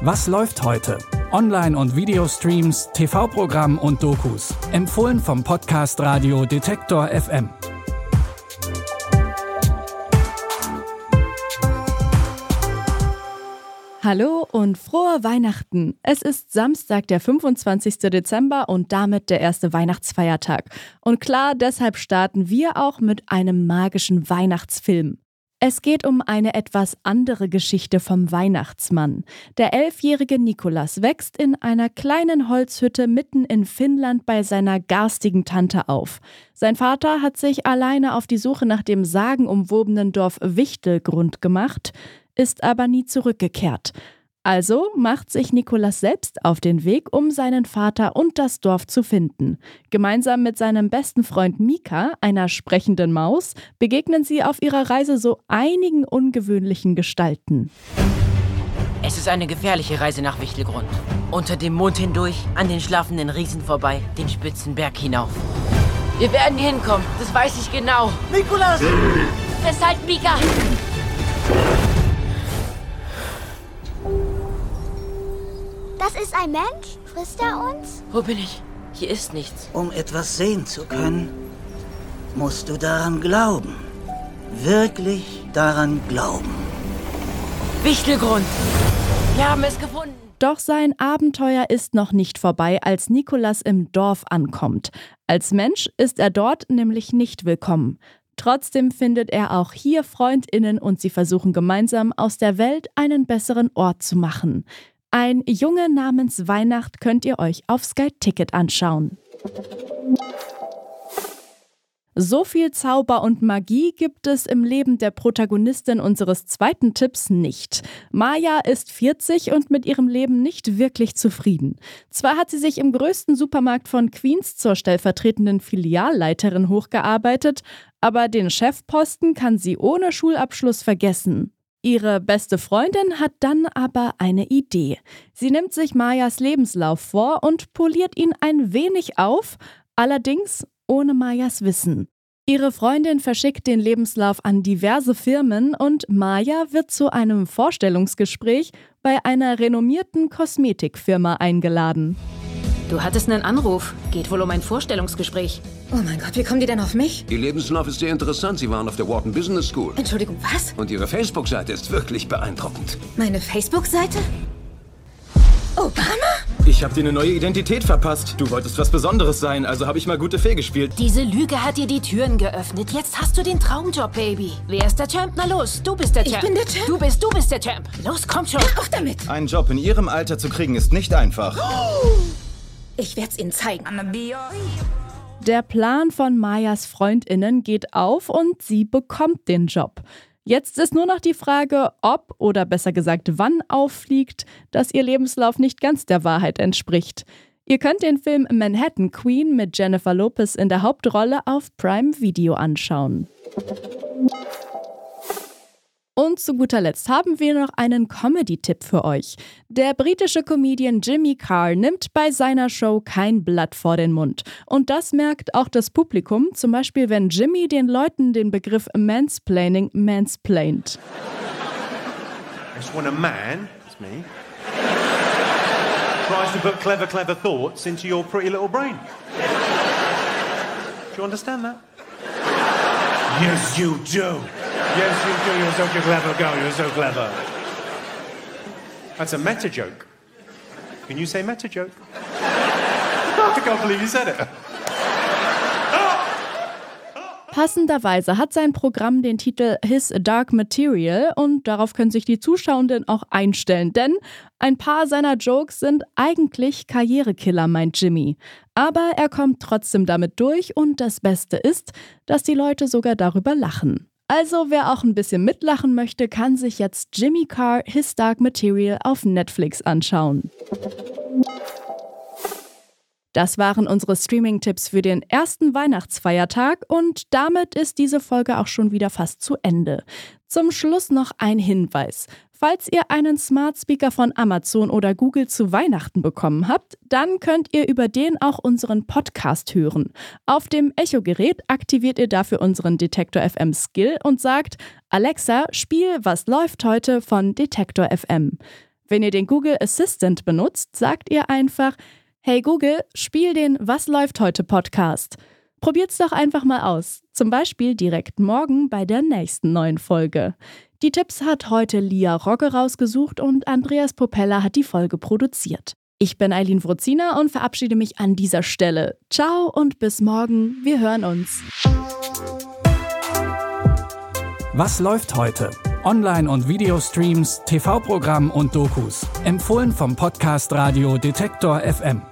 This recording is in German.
Was läuft heute? Online- und Videostreams, TV-Programm und Dokus. Empfohlen vom Podcast Radio Detektor FM. Hallo und frohe Weihnachten. Es ist Samstag, der 25. Dezember und damit der erste Weihnachtsfeiertag. Und klar, deshalb starten wir auch mit einem magischen Weihnachtsfilm. Es geht um eine etwas andere Geschichte vom Weihnachtsmann. Der elfjährige Nikolas wächst in einer kleinen Holzhütte mitten in Finnland bei seiner garstigen Tante auf. Sein Vater hat sich alleine auf die Suche nach dem sagenumwobenen Dorf Wichtelgrund gemacht ist aber nie zurückgekehrt. Also macht sich Nikolas selbst auf den Weg, um seinen Vater und das Dorf zu finden. Gemeinsam mit seinem besten Freund Mika, einer sprechenden Maus, begegnen sie auf ihrer Reise so einigen ungewöhnlichen Gestalten. Es ist eine gefährliche Reise nach Wichtelgrund. Unter dem Mond hindurch, an den schlafenden Riesen vorbei, den spitzen Berg hinauf. Wir werden hinkommen, das weiß ich genau. Nikolas! Festhalten, Mika! Ist ein Mensch? Frisst er uns? Wo bin ich? Hier ist nichts. Um etwas sehen zu können, musst du daran glauben. Wirklich daran glauben. Wichtelgrund! Wir haben es gefunden! Doch sein Abenteuer ist noch nicht vorbei, als Nikolas im Dorf ankommt. Als Mensch ist er dort nämlich nicht willkommen. Trotzdem findet er auch hier Freundinnen und sie versuchen gemeinsam aus der Welt einen besseren Ort zu machen. Ein Junge namens Weihnacht könnt ihr euch auf Sky Ticket anschauen. So viel Zauber und Magie gibt es im Leben der Protagonistin unseres zweiten Tipps nicht. Maya ist 40 und mit ihrem Leben nicht wirklich zufrieden. Zwar hat sie sich im größten Supermarkt von Queens zur stellvertretenden Filialleiterin hochgearbeitet, aber den Chefposten kann sie ohne Schulabschluss vergessen. Ihre beste Freundin hat dann aber eine Idee. Sie nimmt sich Mayas Lebenslauf vor und poliert ihn ein wenig auf, allerdings ohne Mayas Wissen. Ihre Freundin verschickt den Lebenslauf an diverse Firmen und Maya wird zu einem Vorstellungsgespräch bei einer renommierten Kosmetikfirma eingeladen. Du hattest einen Anruf. Geht wohl um ein Vorstellungsgespräch. Oh mein Gott, wie kommen die denn auf mich? Ihr Lebenslauf ist sehr interessant. Sie waren auf der Wharton Business School. Entschuldigung, was? Und Ihre Facebook-Seite ist wirklich beeindruckend. Meine Facebook-Seite? Obama? Ich habe dir eine neue Identität verpasst. Du wolltest was Besonderes sein, also habe ich mal gute Fee gespielt. Diese Lüge hat dir die Türen geöffnet. Jetzt hast du den Traumjob, Baby. Wer ist der Champ? Na los, du bist der Champ. Ich bin der Champ. Du bist, du bist der Champ. Los, komm schon. Hör auf damit. Einen Job in ihrem Alter zu kriegen ist nicht einfach. Ich werde es ihnen zeigen. Der Plan von Mayas Freundinnen geht auf und sie bekommt den Job. Jetzt ist nur noch die Frage, ob oder besser gesagt wann auffliegt, dass ihr Lebenslauf nicht ganz der Wahrheit entspricht. Ihr könnt den Film Manhattan Queen mit Jennifer Lopez in der Hauptrolle auf Prime Video anschauen. Und zu guter Letzt haben wir noch einen Comedy-Tipp für euch. Der britische Comedian Jimmy Carr nimmt bei seiner Show kein Blatt vor den Mund. Und das merkt auch das Publikum, zum Beispiel wenn Jimmy den Leuten den Begriff Mansplaining mansplaint. It's when a man, it's me, tries to put clever, clever thoughts into your pretty little brain. Do you understand that? Yes, you do. Yes, you do. You're such a clever girl. You're so clever. That's a meta joke. Can you say meta joke? I can't believe you said it. Passenderweise hat sein Programm den Titel His Dark Material und darauf können sich die Zuschauenden auch einstellen, denn ein paar seiner Jokes sind eigentlich Karrierekiller, meint Jimmy. Aber er kommt trotzdem damit durch und das Beste ist, dass die Leute sogar darüber lachen. Also wer auch ein bisschen mitlachen möchte, kann sich jetzt Jimmy Carr His Dark Material auf Netflix anschauen. Das waren unsere Streaming-Tipps für den ersten Weihnachtsfeiertag und damit ist diese Folge auch schon wieder fast zu Ende. Zum Schluss noch ein Hinweis. Falls ihr einen Smart Speaker von Amazon oder Google zu Weihnachten bekommen habt, dann könnt ihr über den auch unseren Podcast hören. Auf dem Echo-Gerät aktiviert ihr dafür unseren Detektor FM Skill und sagt: Alexa, spiel Was läuft heute von Detektor FM. Wenn ihr den Google Assistant benutzt, sagt ihr einfach, Hey Google, spiel den Was läuft heute Podcast. Probiert's doch einfach mal aus. Zum Beispiel direkt morgen bei der nächsten neuen Folge. Die Tipps hat heute Lia Rogge rausgesucht und Andreas Popella hat die Folge produziert. Ich bin Eileen Wrozina und verabschiede mich an dieser Stelle. Ciao und bis morgen. Wir hören uns. Was läuft heute? Online- und Videostreams, TV-Programm und Dokus. Empfohlen vom Podcast Radio Detektor FM.